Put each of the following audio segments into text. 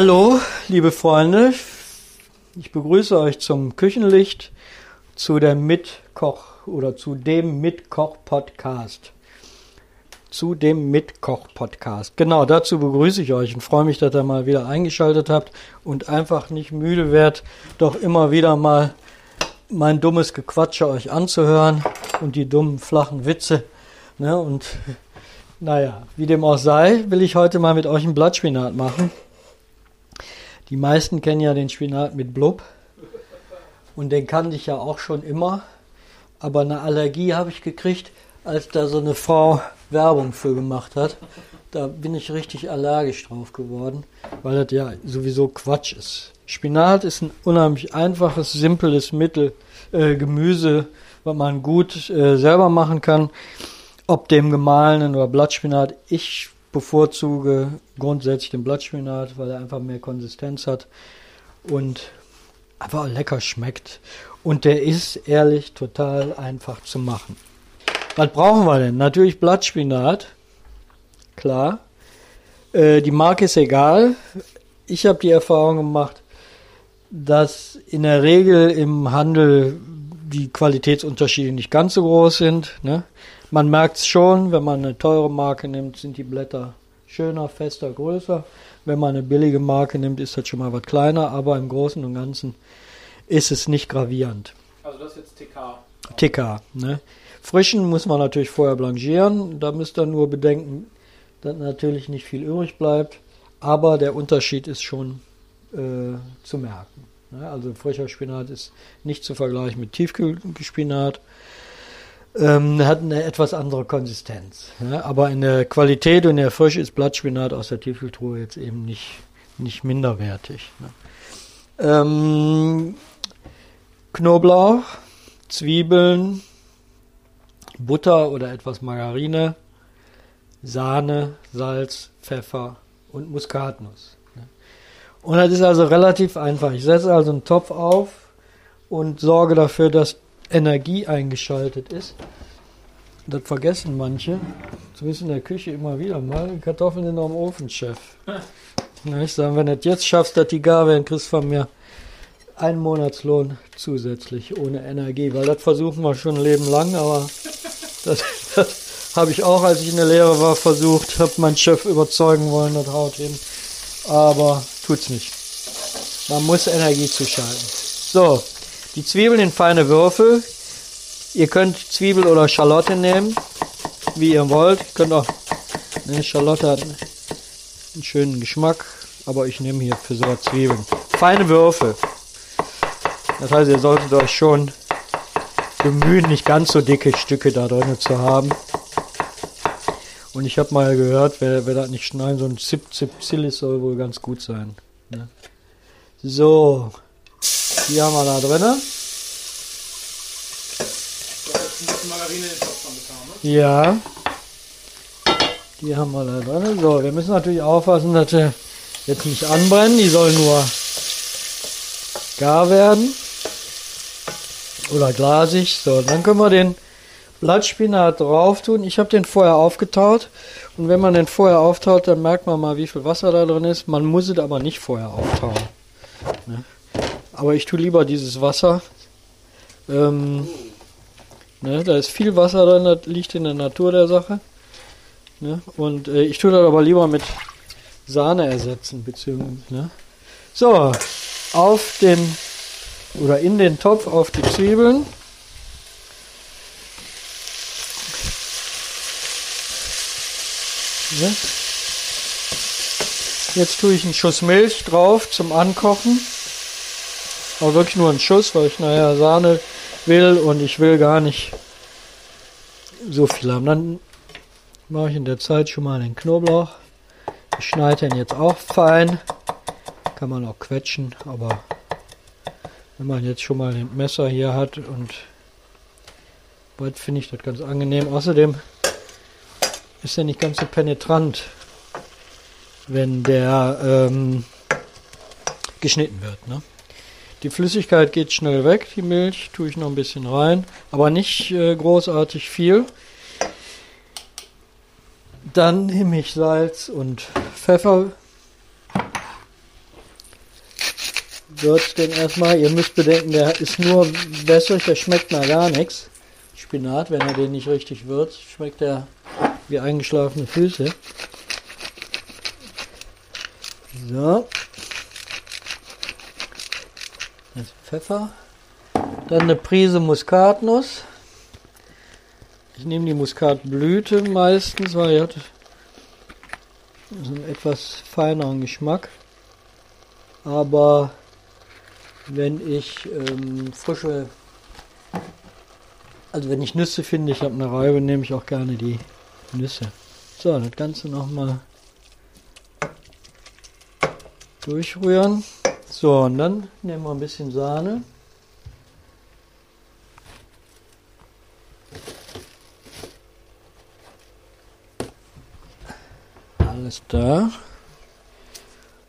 Hallo, liebe Freunde. Ich begrüße euch zum Küchenlicht, zu der Mitkoch oder zu dem Mitkoch-Podcast. Zu dem Mitkoch-Podcast. Genau, dazu begrüße ich euch und freue mich, dass ihr mal wieder eingeschaltet habt und einfach nicht müde werdet, doch immer wieder mal mein dummes Gequatsche euch anzuhören und die dummen, flachen Witze. Ne? Und naja, wie dem auch sei, will ich heute mal mit euch einen Blattspinat machen. Die meisten kennen ja den Spinat mit Blub. Und den kannte ich ja auch schon immer. Aber eine Allergie habe ich gekriegt, als da so eine Frau Werbung für gemacht hat. Da bin ich richtig allergisch drauf geworden, weil das ja sowieso Quatsch ist. Spinat ist ein unheimlich einfaches, simples Mittel, äh, Gemüse, was man gut äh, selber machen kann. Ob dem gemahlenen oder Blattspinat. Ich bevorzuge grundsätzlich den Blattspinat, weil er einfach mehr Konsistenz hat und einfach lecker schmeckt. Und der ist ehrlich total einfach zu machen. Was brauchen wir denn? Natürlich Blattspinat, klar. Äh, die Marke ist egal. Ich habe die Erfahrung gemacht, dass in der Regel im Handel die Qualitätsunterschiede nicht ganz so groß sind. Ne? Man merkt es schon, wenn man eine teure Marke nimmt, sind die Blätter schöner, fester, größer. Wenn man eine billige Marke nimmt, ist das schon mal was kleiner, aber im Großen und Ganzen ist es nicht gravierend. Also das ist jetzt TK. TK, ne? Frischen muss man natürlich vorher blanchieren. Da müsst ihr nur bedenken, dass natürlich nicht viel übrig bleibt. Aber der Unterschied ist schon äh, zu merken. Ne? Also frischer Spinat ist nicht zu vergleichen mit Tiefkühlspinat ähm, hat eine etwas andere Konsistenz. Ja, aber in der Qualität und in der Frische ist Blattspinat aus der Tiefkühltruhe jetzt eben nicht, nicht minderwertig. Ne. Ähm, Knoblauch, Zwiebeln, Butter oder etwas Margarine, Sahne, Salz, Pfeffer und Muskatnuss. Ne. Und das ist also relativ einfach. Ich setze also einen Topf auf und sorge dafür, dass Energie eingeschaltet ist. Das vergessen manche. Zumindest in der Küche immer wieder mal. Kartoffeln noch im Ofen, Chef. Na, ich sage, wenn du jetzt schaffst, dass die gar werden, kriegst von mir einen Monatslohn zusätzlich ohne Energie. Weil das versuchen wir schon ein Leben lang, aber das, das habe ich auch, als ich in der Lehre war, versucht, habe meinen Chef überzeugen wollen, das haut hin. Aber tut's nicht. Man muss Energie zuschalten. So, die Zwiebeln in feine Würfel. Ihr könnt Zwiebel oder Schalotte nehmen, wie ihr wollt. Ihr könnt auch, ne, Schalotte hat einen schönen Geschmack, aber ich nehme hier für so Zwiebeln. Feine Würfel. Das heißt, ihr solltet euch schon bemühen, nicht ganz so dicke Stücke da drin zu haben. Und ich habe mal gehört, wer, wer das nicht schneiden, so ein Zip Zip Zillis soll wohl ganz gut sein. Ne? So, die haben wir da drin. Ja. Die haben wir da drin. So, wir müssen natürlich aufpassen, dass sie jetzt nicht anbrennen. Die sollen nur gar werden. Oder glasig. So, dann können wir den Blattspinat drauf tun. Ich habe den vorher aufgetaut. Und wenn man den vorher auftaut, dann merkt man mal, wie viel Wasser da drin ist. Man muss es aber nicht vorher auftauen. Ne? Aber ich tue lieber dieses Wasser. Ähm, ne, da ist viel Wasser drin, das liegt in der Natur der Sache. Ne? Und äh, ich tue das aber lieber mit Sahne ersetzen, beziehungsweise. Ne? So, auf den oder in den Topf auf die Zwiebeln. Ne? Jetzt tue ich einen Schuss Milch drauf zum Ankochen. Aber wirklich nur ein Schuss, weil ich nachher Sahne will und ich will gar nicht so viel haben. Dann mache ich in der Zeit schon mal den Knoblauch. Ich schneide den jetzt auch fein. Kann man auch quetschen, aber wenn man jetzt schon mal ein Messer hier hat und bald finde ich das ganz angenehm. Außerdem ist er nicht ganz so penetrant, wenn der ähm, geschnitten wird. Ne? Die Flüssigkeit geht schnell weg, die Milch tue ich noch ein bisschen rein, aber nicht äh, großartig viel. Dann nehme ich Salz und Pfeffer würzt den erstmal. Ihr müsst bedenken, der ist nur wässrig, der schmeckt nach gar nichts. Spinat, wenn er den nicht richtig würzt, schmeckt er wie eingeschlafene Füße. So. Das Pfeffer. Dann eine Prise Muskatnuss. Ich nehme die Muskatblüte meistens, weil die hat einen etwas feineren Geschmack. Aber wenn ich ähm, frische, also wenn ich Nüsse finde, ich habe eine Reibe, nehme ich auch gerne die Nüsse. So, das Ganze nochmal durchrühren. So, und dann nehmen wir ein bisschen Sahne. Alles da.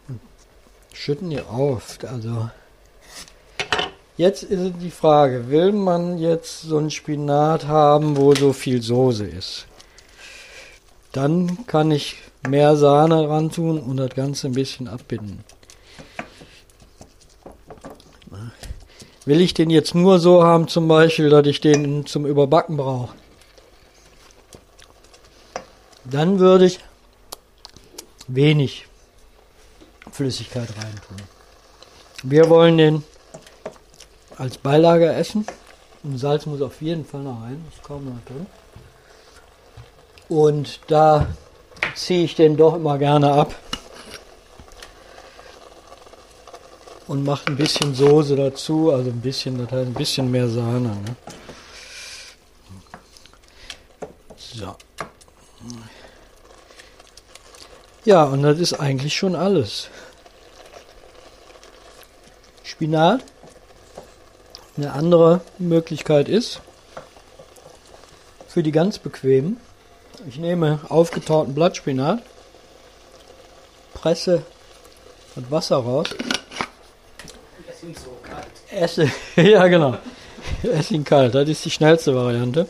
Und schütten die auf. Also, jetzt ist die Frage, will man jetzt so ein Spinat haben, wo so viel Soße ist? Dann kann ich mehr Sahne ran tun und das Ganze ein bisschen abbinden. Will ich den jetzt nur so haben, zum Beispiel, dass ich den zum Überbacken brauche? Dann würde ich wenig Flüssigkeit reintun. Wir wollen den als Beilage essen. Und Salz muss auf jeden Fall noch rein, ist kaum noch drin. Und da ziehe ich den doch immer gerne ab und mache ein bisschen Soße dazu, also ein bisschen, das heißt ein bisschen mehr Sahne. Ne? So. Ja, und das ist eigentlich schon alles. Spinat. Eine andere Möglichkeit ist, für die ganz bequemen, ich nehme aufgetauten Blattspinat, presse das Wasser raus. Es sind so kalt. Esse, ja genau. Esse ihn kalt, das ist die schnellste Variante.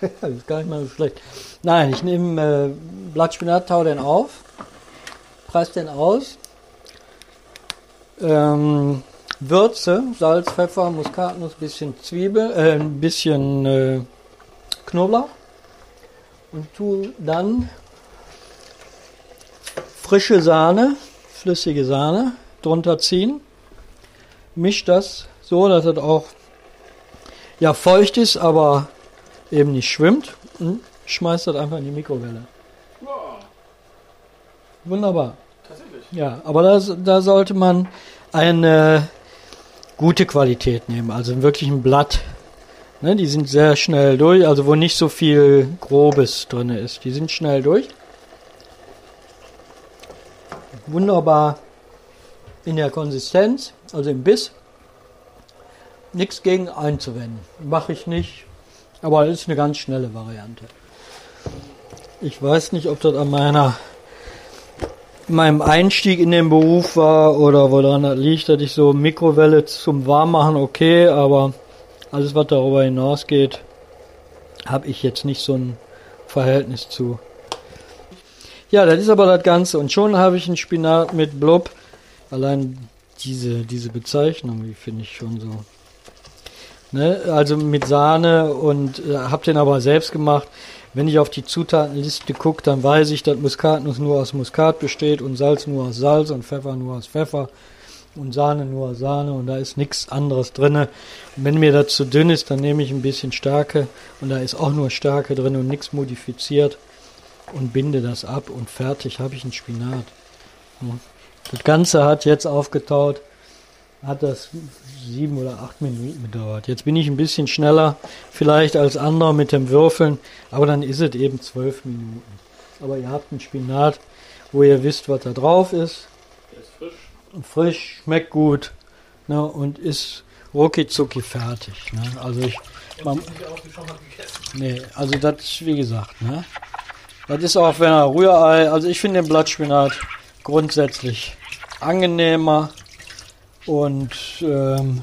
das ist gar nicht mal so schlecht. Nein, ich nehme äh, Blattspinat, tau den auf, presse den aus, ähm, Würze, Salz, Pfeffer, Muskatnuss, bisschen Zwiebel, äh, ein bisschen äh, Knoblauch und tue dann frische Sahne, flüssige Sahne drunter ziehen. Misch das so, dass es auch ja feucht ist, aber eben nicht schwimmt und schmeißt das einfach in die Mikrowelle. Wow, Wunderbar. tatsächlich. Ja, aber das, da sollte man eine gute Qualität nehmen, also wirklich ein Blatt. Ne, die sind sehr schnell durch, also wo nicht so viel Grobes drin ist. Die sind schnell durch. Wunderbar in der Konsistenz, also im Biss. Nichts gegen einzuwenden. Mache ich nicht, aber es ist eine ganz schnelle Variante. Ich weiß nicht, ob das an meiner meinem Einstieg in den Beruf war oder woran das liegt, dass ich so Mikrowelle zum Warmmachen okay, aber alles was darüber hinausgeht, habe ich jetzt nicht so ein Verhältnis zu. Ja, das ist aber das Ganze und schon habe ich einen Spinat mit Blub. Allein diese, diese Bezeichnung, die finde ich schon so. Ne? Also mit Sahne und äh, habe den aber selbst gemacht. Wenn ich auf die Zutatenliste gucke, dann weiß ich, dass Muskatnuss nur aus Muskat besteht und Salz nur aus Salz und Pfeffer nur aus Pfeffer und Sahne nur aus Sahne und da ist nichts anderes. Und wenn mir das zu dünn ist, dann nehme ich ein bisschen Stärke und da ist auch nur Stärke drin und nichts modifiziert und binde das ab und fertig habe ich einen Spinat. Ja. Das Ganze hat jetzt aufgetaut, hat das sieben oder acht Minuten gedauert. Jetzt bin ich ein bisschen schneller vielleicht als andere mit dem Würfeln, aber dann ist es eben zwölf Minuten. Aber ihr habt einen Spinat, wo ihr wisst, was da drauf ist. Der ist frisch. Frisch, schmeckt gut ne, und ist rucki zucki fertig. Ne. Also ich, man, nee, also das ist wie gesagt, ne. Das ist auch, wenn er Rührei, also ich finde den Blattspinat grundsätzlich angenehmer und ähm,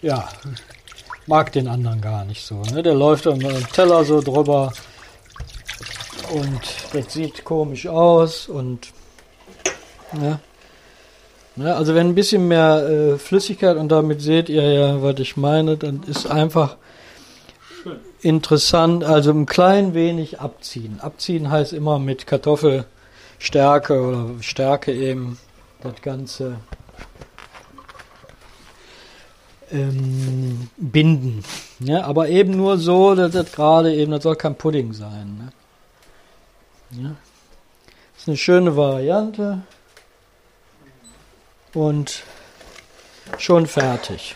ja, mag den anderen gar nicht so. Ne? Der läuft einem Teller so drüber und das sieht komisch aus und ne? Ne? Also wenn ein bisschen mehr äh, Flüssigkeit und damit seht ihr ja, was ich meine, dann ist einfach Schön. interessant, also ein klein wenig abziehen. Abziehen heißt immer mit Kartoffelstärke oder Stärke eben das Ganze ähm, binden. Ja, aber eben nur so, dass das gerade eben, das soll kein Pudding sein. Ne? Ja. ist eine schöne Variante und schon fertig.